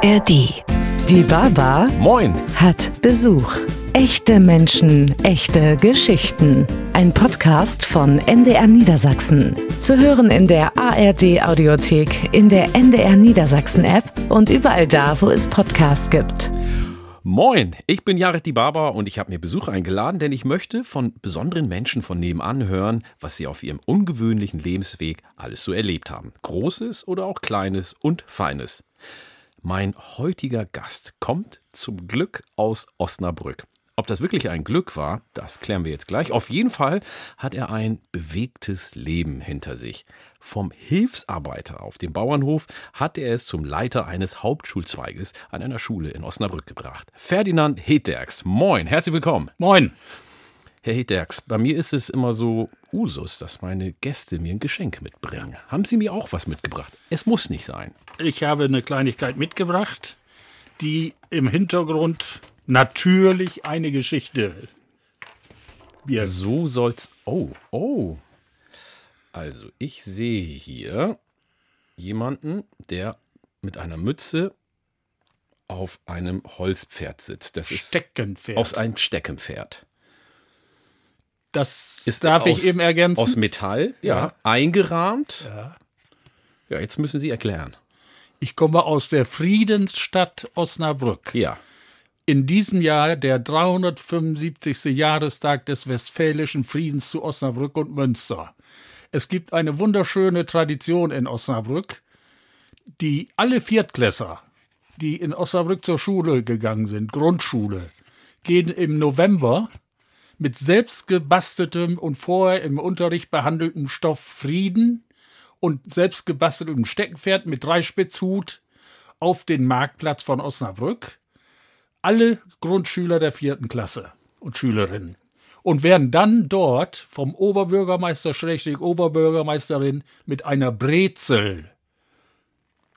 ARD. Die Baba Moin. hat Besuch. Echte Menschen, echte Geschichten. Ein Podcast von NDR Niedersachsen. Zu hören in der ARD Audiothek, in der NDR Niedersachsen App und überall da, wo es Podcasts gibt. Moin, ich bin Jared die Barber und ich habe mir Besuch eingeladen, denn ich möchte von besonderen Menschen von nebenan hören, was sie auf ihrem ungewöhnlichen Lebensweg alles so erlebt haben. Großes oder auch Kleines und Feines. Mein heutiger Gast kommt zum Glück aus Osnabrück. Ob das wirklich ein Glück war, das klären wir jetzt gleich. Auf jeden Fall hat er ein bewegtes Leben hinter sich. Vom Hilfsarbeiter auf dem Bauernhof hat er es zum Leiter eines Hauptschulzweiges an einer Schule in Osnabrück gebracht. Ferdinand Hetderks. Moin, herzlich willkommen. Moin. Herr Hetderks, bei mir ist es immer so Usus, dass meine Gäste mir ein Geschenk mitbringen. Haben Sie mir auch was mitgebracht? Es muss nicht sein. Ich habe eine Kleinigkeit mitgebracht, die im Hintergrund natürlich eine Geschichte birgt. So soll's. Oh, oh. Also, ich sehe hier jemanden, der mit einer Mütze auf einem Holzpferd sitzt. Das ist Steckenpferd. aus einem Steckenpferd. das Ist darf aus, ich eben ergänzen. Aus Metall, ja, Ja. eingerahmt. Ja. Ja, jetzt müssen Sie erklären. Ich komme aus der Friedensstadt Osnabrück. Ja. In diesem Jahr der 375. Jahrestag des Westfälischen Friedens zu Osnabrück und Münster. Es gibt eine wunderschöne Tradition in Osnabrück, die alle Viertklässer, die in Osnabrück zur Schule gegangen sind, Grundschule, gehen im November mit selbstgebasteltem und vorher im Unterricht behandeltem Stoff Frieden und selbstgebasteltem Steckenpferd mit Dreispitzhut auf den Marktplatz von Osnabrück. Alle Grundschüler der vierten Klasse und Schülerinnen. Und werden dann dort vom Oberbürgermeister, Schrägstrich Oberbürgermeisterin mit einer Brezel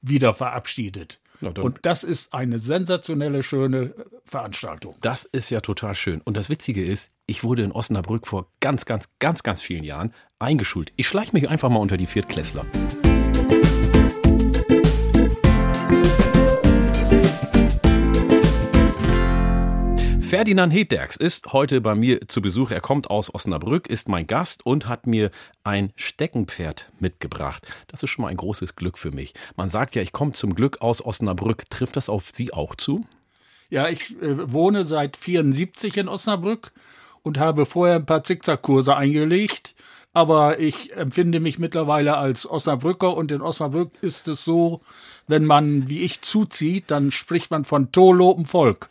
wieder verabschiedet. Und das ist eine sensationelle, schöne Veranstaltung. Das ist ja total schön. Und das Witzige ist, ich wurde in Osnabrück vor ganz, ganz, ganz, ganz vielen Jahren eingeschult. Ich schleiche mich einfach mal unter die Viertklässler. Ferdinand Hetderks ist heute bei mir zu Besuch. Er kommt aus Osnabrück, ist mein Gast und hat mir ein Steckenpferd mitgebracht. Das ist schon mal ein großes Glück für mich. Man sagt ja, ich komme zum Glück aus Osnabrück. Trifft das auf Sie auch zu? Ja, ich äh, wohne seit 74 in Osnabrück und habe vorher ein paar Zickzackkurse eingelegt. Aber ich empfinde mich mittlerweile als Osnabrücker und in Osnabrück ist es so, wenn man wie ich zuzieht, dann spricht man von Tolopen Volk.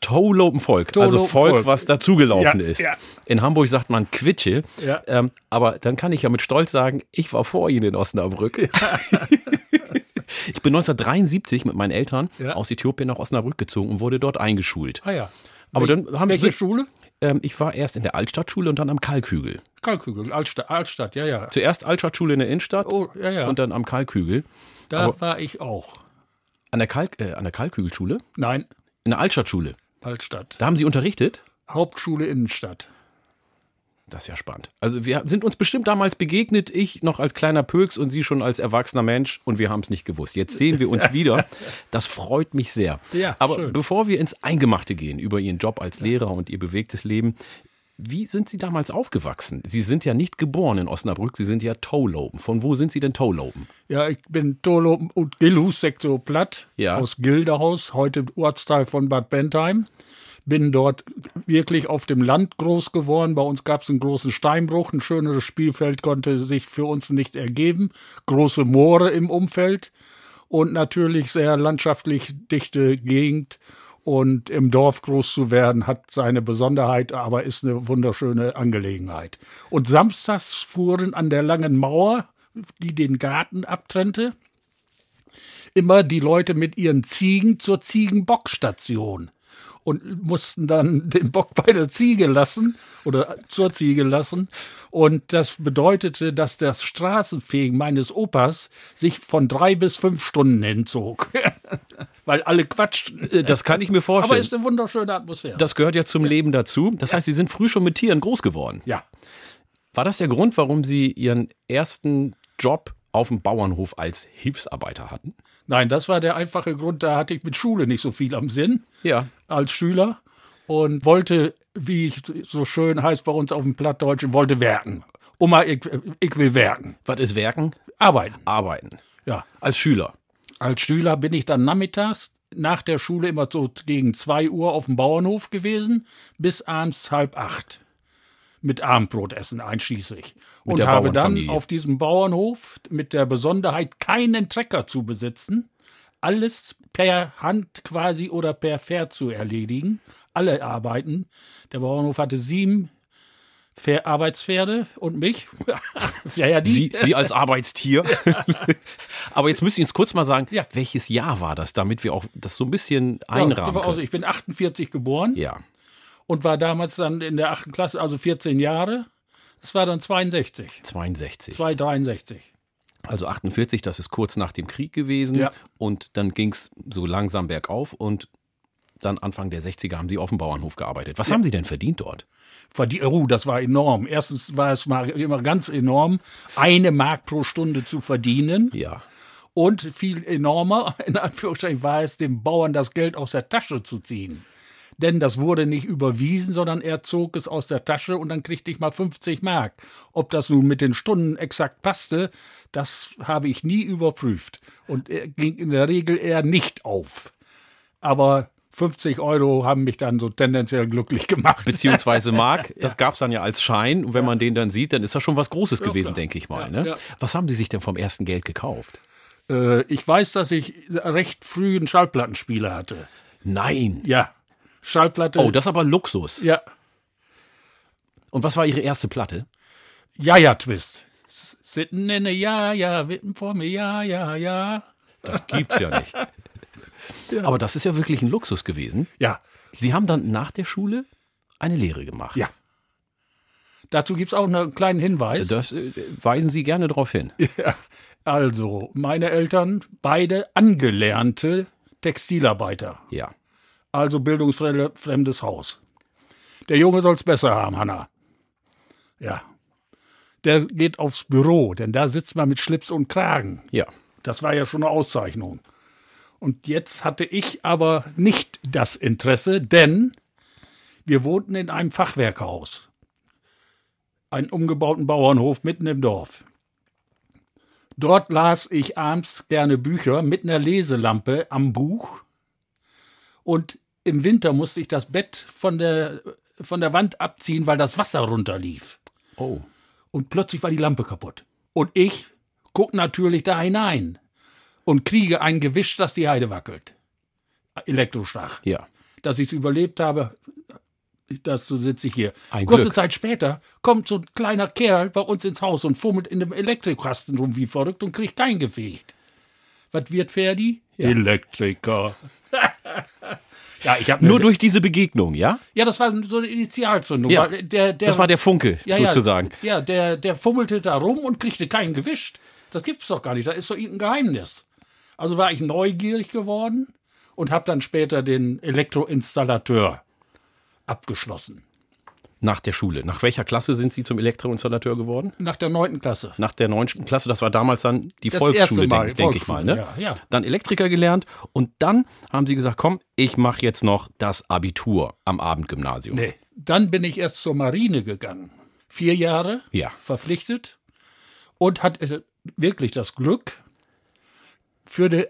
Tolopenvolk, also Tolopenvolk. Volk, was dazugelaufen Ja, ist. ja. In Hamburg sagt man Quitsche, Ja. ähm, aber dann kann ich ja mit Stolz sagen, ich war vor Ihnen in Osnabrück. ich bin 1973 mit meinen Eltern aus Äthiopien nach Osnabrück gezogen und wurde dort eingeschult. Ah ja. Aber dann haben Welche wir- Schule? Ähm, ich war erst in der Altstadtschule und dann am Kalkhügel. Kalkügel, Altstadt, Altstadt, ja, ja. Zuerst Altstadtschule in der Innenstadt Oh, ja, ja. und dann am Kalkhügel. da aber- war ich auch. An der, Kalk, äh, an der Kalkhügelschule? Nein, In der Altstadtschule. Altstadt. Da haben Sie unterrichtet? Hauptschule Innenstadt. Das ist ja spannend. Also wir sind uns bestimmt damals begegnet, ich noch als kleiner Pöks und Sie schon als erwachsener Mensch und wir haben es nicht gewusst. Jetzt sehen wir uns wieder. Das freut mich sehr. Ja, Aber schön. bevor wir ins Eingemachte gehen über Ihren Job als Lehrer und Ihr bewegtes Leben, wie sind Sie damals aufgewachsen? Sie sind ja nicht geboren in Osnabrück, Sie sind ja Towlopen. Von wo sind Sie denn Towlopen? Ja, ich bin Tolopen und Gilhus Sektor Platt Ja. aus Gilderhaus, heute Ortsteil von Bad Bentheim. Bin dort wirklich auf dem Land groß geworden. Bei uns gab es einen großen Steinbruch. Ein schöneres Spielfeld konnte sich für uns nicht ergeben. Große Moore im Umfeld und natürlich sehr landschaftlich dichte Gegend. Und im Dorf groß zu werden, hat seine Besonderheit, aber ist eine wunderschöne Angelegenheit. Und samstags fuhren an der langen Mauer, die den Garten abtrennte, immer die Leute mit ihren Ziegen zur Ziegenbockstation und mussten dann den Bock bei der Ziege lassen oder zur Ziege lassen. Und das bedeutete, dass das Straßenfegen meines Opas sich von drei bis fünf Stunden hinzog. Weil alle quatschten. Äh, Das kann ich mir Aber vorstellen. ist eine wunderschöne Atmosphäre. das gehört ja zum Leben dazu. Das heißt, Sie sind früh schon mit Tieren groß geworden. ja. War das der Grund, warum Sie Ihren ersten Job auf dem Bauernhof als Hilfsarbeiter hatten? Nein, das war der einfache Grund, da hatte ich mit Schule nicht so viel am Sinn Ja. als Schüler und wollte, wie ich so schön heißt bei uns auf dem Plattdeutschen, wollte werken. Oma, ich, ich will werken. Was ist Werken? Arbeiten. Arbeiten. Ja. Als Schüler. Als Schüler bin ich dann nachmittags nach der Schule immer so gegen zwei Uhr auf dem Bauernhof gewesen, bis abends halb acht. Mit Abendbrotessen einschließlich. Und der habe dann auf diesem Bauernhof mit der Besonderheit, keinen Trecker zu besitzen, alles per Hand quasi oder per Pferd zu erledigen. Alle Arbeiten. Der Bauernhof hatte sieben Pfer- Arbeitspferde und mich. ja, ja, die. Sie, Sie als Arbeitstier. Aber jetzt müssen Sie uns kurz mal sagen, Ja. welches Jahr war das, damit wir auch das so ein bisschen Ja, einrahmen also können. ich bin 48 geboren. Ja. Und war damals dann in der achten Klasse, also 14 Jahre. Das war dann 62, 62. 263. Also 48, das ist kurz nach dem Krieg gewesen. Ja. Und dann ging es so langsam bergauf und dann Anfang der 60er haben Sie auf dem Bauernhof gearbeitet. Was haben Sie denn verdient dort? Oh, das war enorm. Erstens war es mal immer ganz enorm, eine Mark pro Stunde zu verdienen. Ja. Und viel enormer, in Anführungszeichen, war es, dem Bauern das Geld aus der Tasche zu ziehen. Denn das wurde nicht überwiesen, sondern er zog es aus der Tasche und dann kriegte ich mal 50 Mark. Ob das nun mit den Stunden exakt passte, das habe ich nie überprüft. Und er ging in der Regel eher nicht auf. Aber 50 Euro haben mich dann so tendenziell glücklich gemacht. Beziehungsweise Mark, das gab es dann ja als Schein. Und wenn man den dann sieht, dann ist das schon was Großes gewesen, klar. denke ich mal. Ja, ne? ja. Was haben Sie sich denn vom ersten Geld gekauft? Äh, ich weiß, dass ich recht früh einen Schallplattenspieler hatte. Nein. Ja. Schallplatte. Oh, das ist aber Luxus. ja. Und was war Ihre erste Platte? Ja-Ja-Twist. Sitten in ne Ja-Ja, Wippen vor mir, ja, ja, ja. Das gibt's ja nicht. Aber das ist ja wirklich ein Luxus gewesen. Ja, Sie haben dann nach der Schule eine Lehre gemacht. ja. Dazu gibt es auch einen kleinen Hinweis. Das äh, weisen Sie gerne darauf hin. Ja, also, meine Eltern, beide angelernte Textilarbeiter. Ja. Also bildungsfremdes Haus. Der Junge soll's besser haben, Hanna. Ja. Der geht aufs Büro, denn da sitzt man mit Schlips und Kragen. Ja. Das war ja schon eine Auszeichnung. Und jetzt hatte ich aber nicht das Interesse, denn wir wohnten in einem Fachwerkhaus. Einen umgebauten Bauernhof mitten im Dorf. Dort las ich abends gerne Bücher mit einer Leselampe am Buch. Und im Winter musste ich das Bett von der, von der Wand abziehen, weil das Wasser runterlief Oh. und plötzlich war die Lampe kaputt. Und ich guck natürlich da hinein und kriege ein Gewisch, dass die Heide wackelt. Elektroschlag. Ja. Dass ich es überlebt habe, dazu sitze ich hier. Ein Kurze Glück. Zeit später kommt so ein kleiner Kerl bei uns ins Haus und fummelt in dem Elektrikasten rum wie verrückt und kriegt eingefegt. Was wird Ferdi? Elektriker. ja, ich habe Nur durch diese Begegnung, ja? Ja, das war so eine Initialzündung. Ja. Der, der, Das war der Funke, ja, sozusagen. Ja, ja der, der fummelte da rum und kriegte keinen gewischt. Das gibt's doch gar nicht. Das ist doch irgendein Geheimnis. Also war ich neugierig geworden und habe dann später den Elektroinstallateur abgeschlossen. Nach der Schule. Nach welcher Klasse sind Sie zum Elektroinstallateur geworden? Nach der neunten Klasse. Nach der neunten Klasse, das war damals dann die Das Volksschule, denke denk ich mal. Ne? Ja, ja. Dann Elektriker gelernt und dann haben Sie gesagt, komm, ich mache jetzt noch das Abitur am Abendgymnasium. Nee. Dann bin ich erst zur Marine gegangen. Vier Jahre Ja. verpflichtet und hatte wirklich das Glück, für die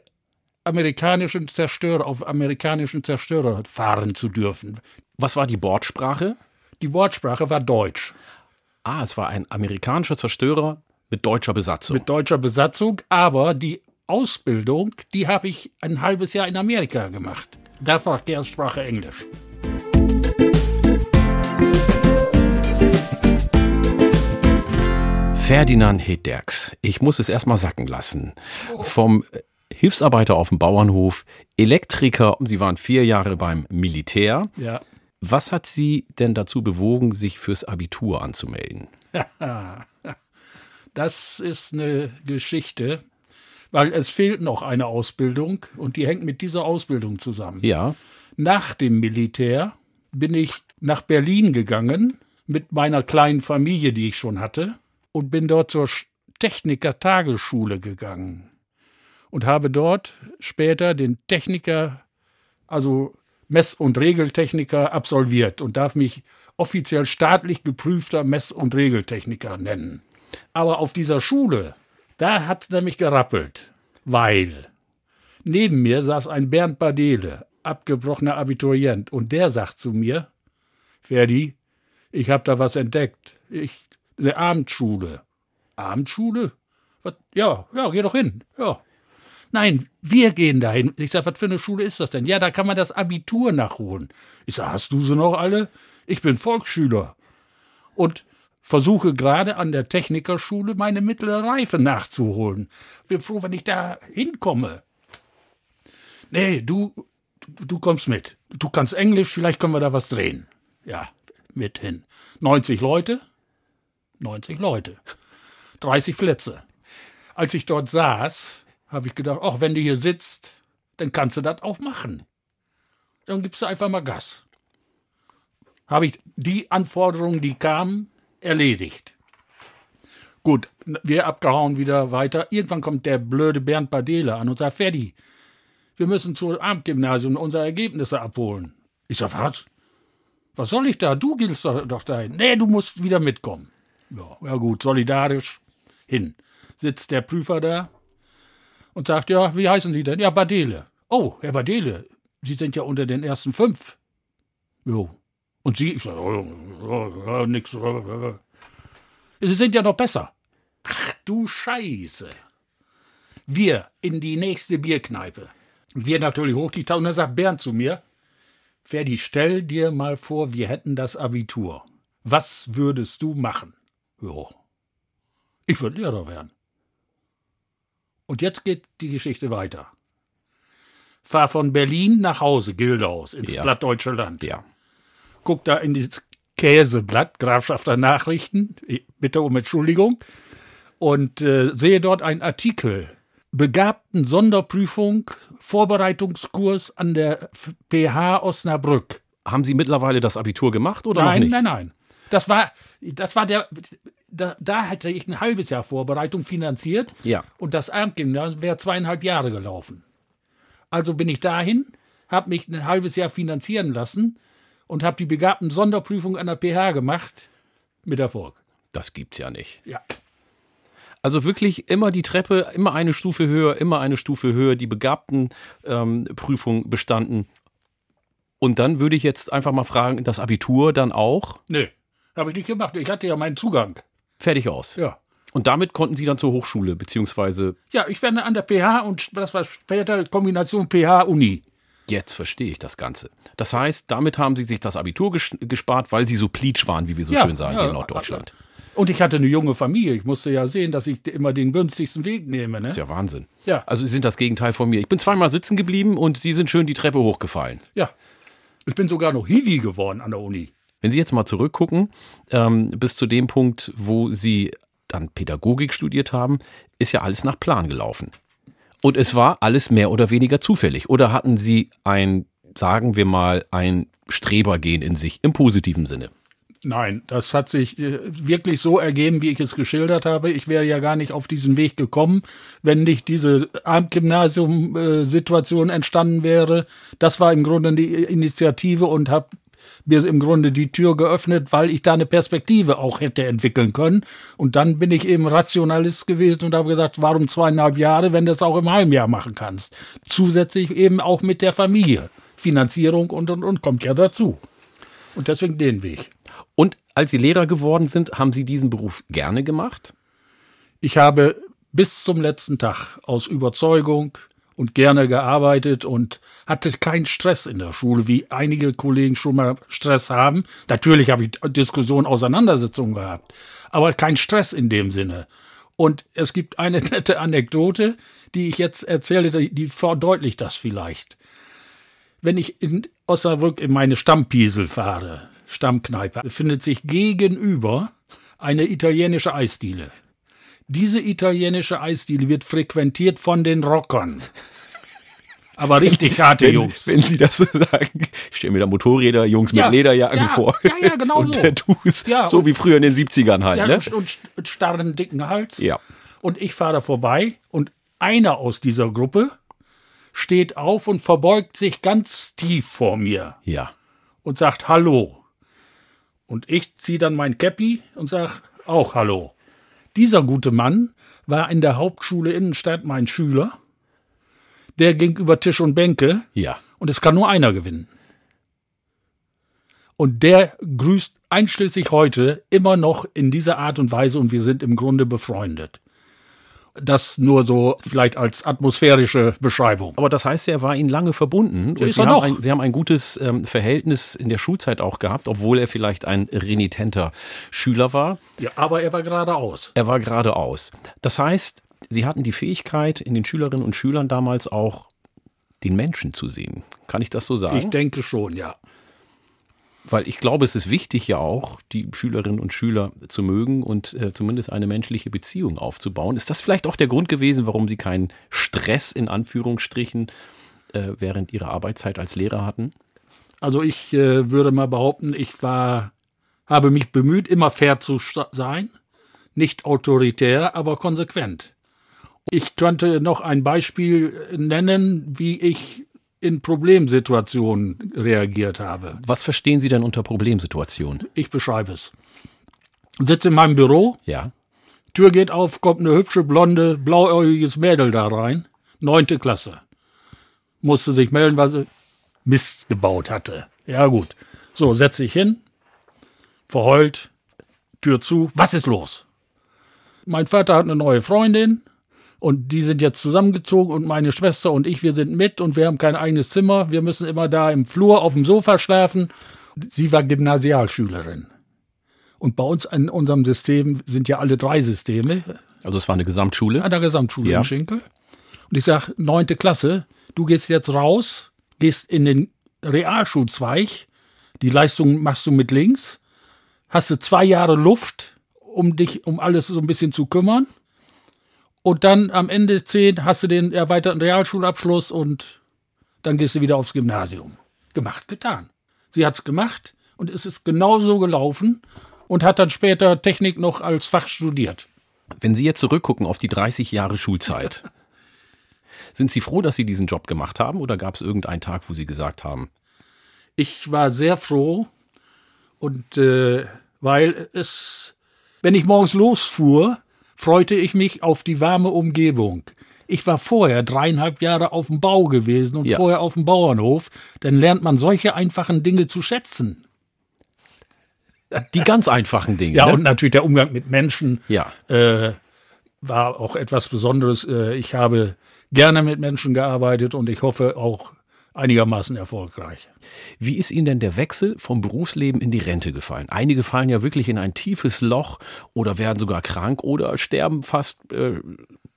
amerikanischen Zerstörer, auf amerikanischen Zerstörer fahren zu dürfen. Was war die Bordsprache? Die Wortsprache war Deutsch. Ah, es war ein amerikanischer Zerstörer mit deutscher Besatzung. mit deutscher Besatzung, aber die Ausbildung, die habe ich ein halbes Jahr in Amerika gemacht. Da war Verkehrssprache Englisch. Ferdinand Hedderks. Ich muss es erstmal sacken lassen. Vom äh, Hilfsarbeiter auf dem Bauernhof, Elektriker, Sie waren vier Jahre beim Militär. Ja. Was hat Sie denn dazu bewogen, sich fürs Abitur anzumelden? Das ist eine Geschichte, weil es fehlt noch eine Ausbildung und die hängt mit dieser Ausbildung zusammen. Ja, Nach dem Militär bin ich nach Berlin gegangen mit meiner kleinen Familie, die ich schon hatte, und bin dort zur Sch- Techniker-Tagesschule gegangen und habe dort später den Techniker, also Mess- und Regeltechniker absolviert und darf mich offiziell staatlich geprüfter Mess- und Regeltechniker nennen. Aber auf dieser Schule, da hat es nämlich gerappelt, weil neben mir saß ein Bernd Badele, abgebrochener Abiturient, und der sagt zu mir, Ferdi, ich hab da was entdeckt. Ich, eine Abendschule. Abendschule? Was? Ja, ja, geh doch hin. Ja. Nein, wir gehen dahin. Ich sag, was für eine Schule ist das denn? Ja, da kann man das Abitur nachholen. Ich sag, hast du sie noch alle? Ich bin Volksschüler. Und versuche gerade an der Technikerschule meine mittlere Reife nachzuholen. Bin froh, wenn ich da hinkomme. Nee, du, du kommst mit. Du kannst Englisch, vielleicht können wir da was drehen. Ja, mit hin. 90 Leute? 90 Leute. 30 Plätze. Als ich dort saß, habe ich gedacht, ach, wenn du hier sitzt, dann kannst du das auch machen. Dann gibst du einfach mal Gas. Habe ich die Anforderungen, die kamen, erledigt. Gut, wir abgehauen wieder weiter. Irgendwann kommt der blöde Bernd Badele an und sagt, Ferdi, wir müssen zur Abendgymnasium unsere Ergebnisse abholen. Ich sag, was? Was soll ich da? Du gehst doch, doch dahin. Nee, du musst wieder mitkommen. Ja, ja gut, solidarisch hin. Sitzt der Prüfer da und sagt, ja, wie heißen Sie denn? Ja, Badele. Oh, Herr Badele, Sie sind ja unter den ersten fünf. Jo. Und Sie? Ich sage, oh, oh, oh, nix. Sie sind ja noch besser. Ach du Scheiße. Wir in die nächste Bierkneipe. Wir natürlich hoch die Tausend. Und dann sagt Bernd zu mir, Ferdi, stell dir mal vor, wir hätten das Abitur. Was würdest du machen? Jo. Ich würde Lehrer werden. Und jetzt geht die Geschichte weiter. Fahr von Berlin nach Hause, Gildaus, ins Ja. Blatt Deutsche Land. Ja. Guck da in dieses Käseblatt, Grafschafter Nachrichten, ich bitte um Entschuldigung, und äh, sehe dort einen Artikel. Begabten Sonderprüfung, Vorbereitungskurs an der PH Osnabrück. Haben Sie mittlerweile das Abitur gemacht oder nein, noch nicht? nein, nein. Das war, das war der, da, da hätte ich ein halbes Jahr Vorbereitung finanziert. Ja. Und das Abendgymnasium wäre zweieinhalb Jahre gelaufen. Also bin ich dahin, habe mich ein halbes Jahr finanzieren lassen und habe die begabten Sonderprüfung an der PH gemacht mit Erfolg. Das gibt's ja nicht. Ja. Also wirklich immer die Treppe, immer eine Stufe höher, immer eine Stufe höher, die begabten ähm, Prüfung bestanden. Und dann würde ich jetzt einfach mal fragen, das Abitur dann auch Nö, habe ich nicht gemacht. Ich hatte ja meinen Zugang. Fertig aus. Ja. Und damit konnten Sie dann zur Hochschule, beziehungsweise Ja, ich werde an der PH und das war später Kombination PH-Uni. jetzt verstehe ich das Ganze. Das heißt, damit haben Sie sich das Abitur ges gespart, weil Sie so pleatsch waren, wie wir so Ja, schön sagen ja, hier in Norddeutschland. Und ich hatte eine junge Familie. Ich musste ja sehen, dass ich immer den günstigsten Weg nehme. Ne? Das ist ja Wahnsinn. Ja. Also Sie sind das Gegenteil von mir. Ich bin zweimal sitzen geblieben und Sie sind schön die Treppe hochgefallen. Ja. Ich bin sogar noch Hiwi geworden an der Uni. Wenn Sie jetzt mal zurückgucken, ähm, bis zu dem Punkt, wo Sie dann Pädagogik studiert haben, ist ja alles nach Plan gelaufen. Und es war alles mehr oder weniger zufällig. Oder hatten Sie ein, sagen wir mal, ein Strebergehen in sich im positiven Sinne? Nein, das hat sich äh, wirklich so ergeben, wie ich es geschildert habe. Ich wäre ja gar nicht auf diesen Weg gekommen, wenn nicht diese Abendgymnasium-Situation entstanden wäre. Das war im Grunde die Initiative und habe mir im Grunde die Tür geöffnet, weil ich da eine Perspektive auch hätte entwickeln können. Und dann bin ich eben Rationalist gewesen und habe gesagt, warum zweieinhalb Jahre, wenn du es auch im halben Jahr machen kannst? Zusätzlich eben auch mit der Familie. Finanzierung und, und, und kommt ja dazu. Und deswegen den Weg. Und als Sie Lehrer geworden sind, haben Sie diesen Beruf gerne gemacht? Ich habe bis zum letzten Tag aus Überzeugung und gerne gearbeitet und hatte keinen Stress in der Schule, wie einige Kollegen schon mal Stress haben. Natürlich habe ich Diskussionen, Auseinandersetzungen gehabt, aber kein Stress in dem Sinne. Und es gibt eine nette Anekdote, die ich jetzt erzähle, die, verdeutlicht das vielleicht. Wenn ich in Osnabrück in meine Stammpiesel fahre, Stammkneipe, befindet sich gegenüber eine italienische Eisdiele. Diese italienische Eisdiele wird frequentiert von den Rockern. Aber richtig harte Wenn, Jungs. wenn Sie das so sagen, ich stelle mir da Motorräder, Jungs mit Ja, Lederjacken ja, vor. ja, ja, genau und so. Tattoos, Ja, so wie früher in den 70ern halt, Ja, ne? und, und starren dicken Hals. Ja. Und ich fahre da vorbei und einer aus dieser Gruppe steht auf und verbeugt sich ganz tief vor mir Ja. und sagt Hallo. Und ich ziehe dann mein Käppi und sag auch Hallo. Dieser gute Mann war in der Hauptschule Innenstadt mein Schüler. Der ging über Tisch und Bänke Ja. und es kann nur einer gewinnen. Und der grüßt einschließlich heute immer noch in dieser Art und Weise und wir sind im Grunde befreundet. Das nur so vielleicht als atmosphärische Beschreibung. Aber das heißt, er war Ihnen lange verbunden. Und ist Sie haben, ein, Sie haben ein gutes ähm, Verhältnis in der Schulzeit auch gehabt, obwohl er vielleicht ein renitenter Schüler war. Ja, aber er war geradeaus. Er war geradeaus. Das heißt, Sie hatten die Fähigkeit, in den Schülerinnen und Schülern damals auch den Menschen zu sehen. Kann ich das so sagen? Ich denke schon, ja. Weil ich glaube, es ist wichtig ja auch, die Schülerinnen und Schüler zu mögen und äh, zumindest eine menschliche Beziehung aufzubauen. Ist das vielleicht auch der Grund gewesen, warum Sie keinen Stress in Anführungsstrichen äh, während Ihrer Arbeitszeit als Lehrer hatten? Also ich äh, würde mal behaupten, ich war, habe mich bemüht, immer fair zu sein, nicht autoritär, aber konsequent. Ich könnte noch ein Beispiel nennen, wie ich in Problemsituationen reagiert habe. Was verstehen Sie denn unter Problemsituationen? Ich beschreibe es. Sitze in meinem Büro, Ja. Tür geht auf, kommt eine hübsche, blonde, blauäugiges Mädel da rein. Neunte Klasse. Musste sich melden, weil sie Mist gebaut hatte. Ja, gut. So, setze ich hin, verheult, Tür zu. Was ist los? Mein Vater hat eine neue Freundin und die sind jetzt zusammengezogen und meine Schwester und ich, wir sind mit und wir haben kein eigenes Zimmer. Wir müssen immer da im Flur auf dem Sofa schlafen. Sie war Gymnasialschülerin. Und bei uns in unserem System sind ja alle drei Systeme Also es war eine Gesamtschule. an der Gesamtschule Ja. in Schinkel. Und ich sage, neunte Klasse, du gehst jetzt raus, gehst in den Realschulzweig, die Leistung machst du mit links, hast du zwei Jahre Luft, um dich um alles so ein bisschen zu kümmern. Und dann am Ende zehn hast du den erweiterten Realschulabschluss und dann gehst du wieder aufs Gymnasium. Gemacht, getan. Sie hat's gemacht und es ist genauso gelaufen und hat dann später Technik noch als Fach studiert. Wenn Sie jetzt zurückgucken auf die 30 Jahre Schulzeit, sind Sie froh, dass Sie diesen Job gemacht haben oder gab es irgendeinen Tag, wo Sie gesagt haben, ich war sehr froh und äh, weil es, wenn ich morgens losfuhr, freute ich mich auf die warme Umgebung. Ich war vorher dreieinhalb Jahre auf dem Bau gewesen und Ja. vorher auf dem Bauernhof. Dann lernt man solche einfachen Dinge zu schätzen. die ganz einfachen Dinge? Ja, ne? und natürlich der Umgang mit Menschen ja. äh, war auch etwas Besonderes. Äh, ich habe gerne mit Menschen gearbeitet und ich hoffe auch einigermaßen erfolgreich. Wie ist Ihnen denn der Wechsel vom Berufsleben in die Rente gefallen? Einige fallen ja wirklich in ein tiefes Loch oder werden sogar krank oder sterben fast äh,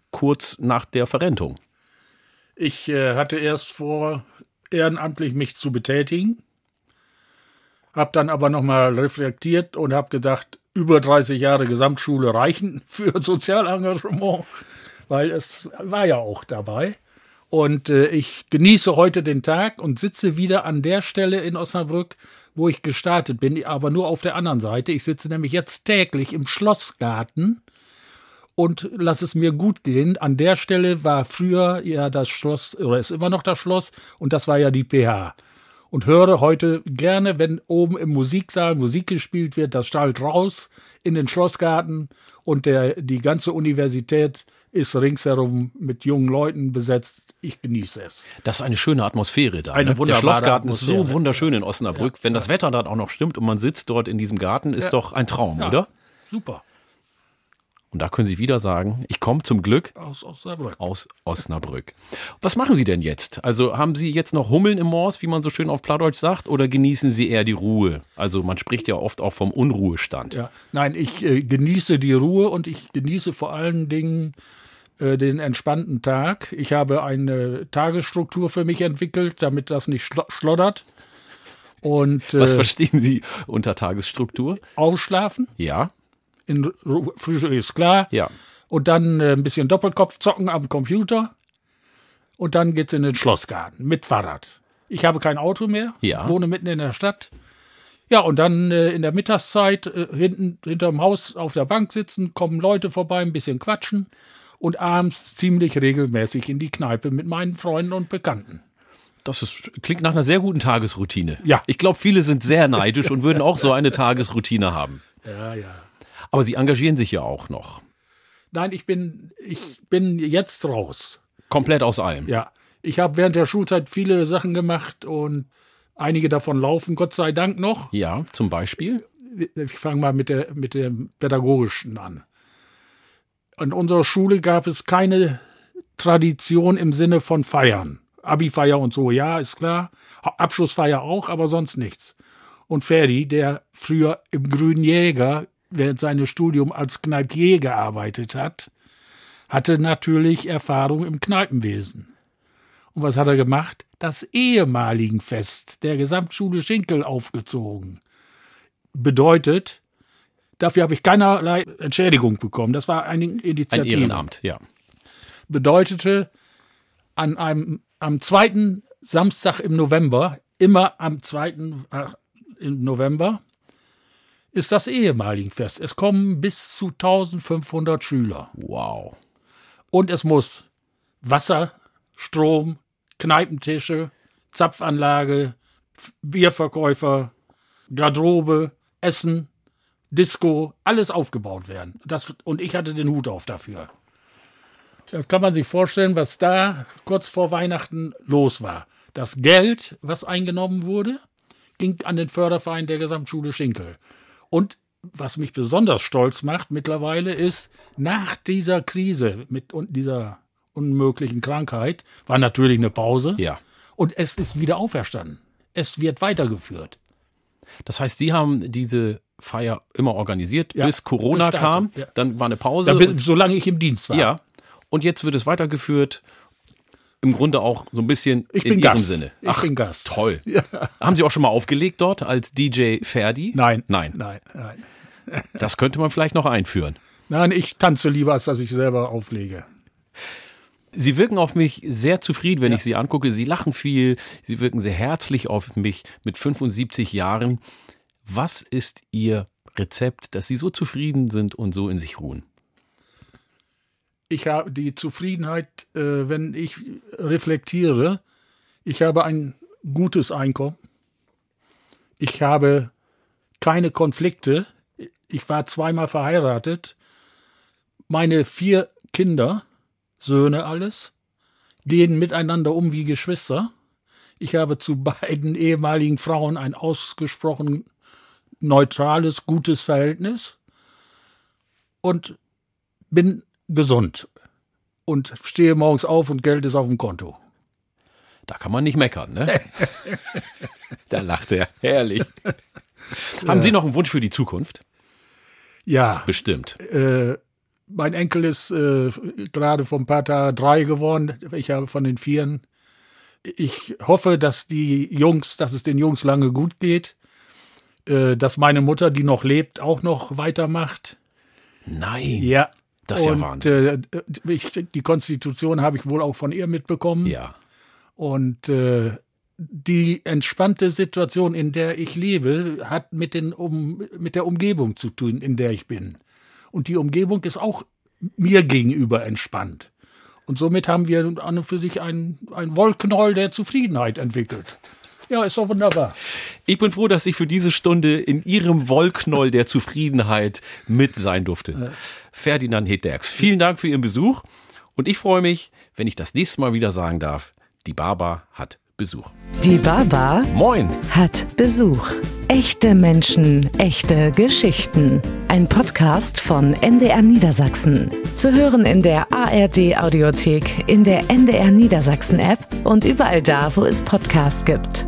kurz nach der Verrentung. Ich äh, hatte erst vor, ehrenamtlich mich zu betätigen, habe dann aber nochmal reflektiert und habe gedacht, über 30 Jahre Gesamtschule reichen für Sozialengagement, weil es war ja auch dabei. Und äh, ich genieße heute den Tag und sitze wieder an der Stelle in Osnabrück, wo ich gestartet bin, aber nur auf der anderen Seite. Ich sitze nämlich jetzt täglich im Schlossgarten und lass es mir gut gehen. An der Stelle war früher ja das Schloss, oder ist immer noch das Schloss, und das war ja die PH. Und höre heute gerne, wenn oben im Musiksaal Musik gespielt wird, das strahlt raus in den Schlossgarten und der, die ganze Universität ist ringsherum mit jungen Leuten besetzt. Ich genieße es. Das ist eine schöne Atmosphäre da. Eine ne? Der Schlossgarten ist so Atmosphäre. wunderschön in Osnabrück. Wenn das Wetter dann auch noch stimmt und man sitzt dort in diesem Garten, ist Ja. doch ein Traum, Ja. oder? Super. Und da können Sie wieder sagen, ich komme zum Glück Aus Osnabrück. aus Osnabrück. Was machen Sie denn jetzt? Also haben Sie jetzt noch Hummeln im Moors, wie man so schön auf Plattdeutsch sagt, oder genießen Sie eher die Ruhe? Also man spricht ja oft auch vom Unruhestand. Ja, nein, ich äh, genieße die Ruhe und ich genieße vor allen Dingen äh, den entspannten Tag. Ich habe eine Tagesstruktur für mich entwickelt, damit das nicht schlo schloddert. Und Was äh, verstehen Sie unter Tagesstruktur? ausschlafen, Ja, in Frühstück ist klar. ja. Und dann äh, ein bisschen Doppelkopf zocken am Computer. Und dann geht's in den Schlossgarten mit Fahrrad. Ich habe kein Auto mehr, Ja. wohne mitten in der Stadt. Ja, und dann äh, in der Mittagszeit äh, hinten hinterm Haus auf der Bank sitzen, kommen Leute vorbei, ein bisschen quatschen und abends ziemlich regelmäßig in die Kneipe mit meinen Freunden und Bekannten. Das ist, klingt nach einer sehr guten Tagesroutine. Ja. Ich glaube, viele sind sehr neidisch und würden auch so eine Tagesroutine haben. Ja, ja. Aber Sie engagieren sich ja auch noch. Nein, ich bin, ich bin jetzt raus. Komplett aus allem. Ja. Ich habe während der Schulzeit viele Sachen gemacht und einige davon laufen, Gott sei Dank noch. Ja, zum Beispiel. Ich fange mal mit, der, mit dem Pädagogischen an. An unserer Schule gab es keine Tradition im Sinne von Feiern. Abi-Feier und so, ja, ist klar. Abschlussfeier auch, aber sonst nichts. Und Ferdi, der früher im Grünen Jäger während seines Studiums als Kneipier gearbeitet hat, hatte natürlich Erfahrung im Kneipenwesen. Und was hat er gemacht? Das Ehemaligenfest der Gesamtschule Schinkel aufgezogen. Bedeutet, dafür habe ich keinerlei Entschädigung bekommen. Das war eine Ein Initiative. Ehrenamt, ja. Bedeutete, an einem, am zweiten Samstag im November, immer am zweiten äh, im November, ist das Ehemaligenfest. Es kommen bis zu 1500 Schüler. Wow. Und es muss Wasser, Strom, Kneipentische, Zapfanlage, Bierverkäufer, Garderobe, Essen, Disco, alles aufgebaut werden. Das, und ich hatte den Hut auf dafür. Das kann man sich vorstellen, was da kurz vor Weihnachten los war. Das Geld, was eingenommen wurde, ging an den Förderverein der Gesamtschule Schinkel. Und was mich besonders stolz macht mittlerweile ist, nach dieser Krise mit und dieser unmöglichen Krankheit war natürlich eine Pause Ja. und es ist wieder auferstanden. Es wird weitergeführt. Das heißt, Sie haben diese Feier immer organisiert, Ja, bis Corona gestartet, kam. ja. Dann war eine Pause. Bin, und, solange ich im Dienst war. ja. Und jetzt wird es weitergeführt. Im Grunde auch so ein bisschen Ich in bin Ihrem Gast. Sinne. Ich bin Gast. Toll. Haben Sie auch schon mal aufgelegt dort als DJ Ferdi? Nein. Nein. Nein, nein. Das könnte man vielleicht noch einführen. Nein, ich tanze lieber, als dass ich selber auflege. Sie wirken auf mich sehr zufrieden, wenn ich Sie angucke. Sie lachen viel, Sie wirken sehr herzlich auf mich mit 75 Jahren. Was ist Ihr Rezept, dass Sie so zufrieden sind und so in sich ruhen? Ich habe die Zufriedenheit, äh, wenn ich reflektiere, ich habe ein gutes Einkommen. Ich habe keine Konflikte. Ich war zweimal verheiratet. Meine vier Kinder, Söhne alles, gehen miteinander um wie Geschwister. Ich habe zu beiden ehemaligen Frauen ein ausgesprochen neutrales, gutes Verhältnis und bin gesund und stehe morgens auf und Geld ist auf dem Konto. Da kann man nicht meckern, ne? da lacht er. Herrlich. Haben Sie noch einen Wunsch für die Zukunft? Ja, Bestimmt. äh, mein Enkel ist äh, gerade vom Pater drei geworden. Ich habe von den Vieren. Ich hoffe, dass die Jungs, dass es den Jungs lange gut geht. Äh, dass meine Mutter, die noch lebt, auch noch weitermacht. Nein. Ja. Das ist ja und, Wahnsinn. Äh, ich, die Konstitution habe ich wohl auch von ihr mitbekommen. Ja. Und äh, die entspannte Situation, in der ich lebe, hat mit, den um, mit der Umgebung zu tun, in der ich bin. Und die Umgebung ist auch mir gegenüber entspannt. Und somit haben wir an und für sich ein, ein Wollknäuel der Zufriedenheit entwickelt. Ja, ist doch wunderbar. Ich bin froh, dass ich für diese Stunde in Ihrem Wollknoll der Zufriedenheit mit sein durfte. Ferdinand Hedderks, vielen Dank für Ihren Besuch. Und ich freue mich, wenn ich das nächste Mal wieder sagen darf, die Baba hat Besuch. Die Baba Moin! hat Besuch. Echte Menschen, echte Geschichten. Ein Podcast von NDR Niedersachsen. Zu hören in der ARD Audiothek, in der NDR Niedersachsen App und überall da, wo es Podcasts gibt.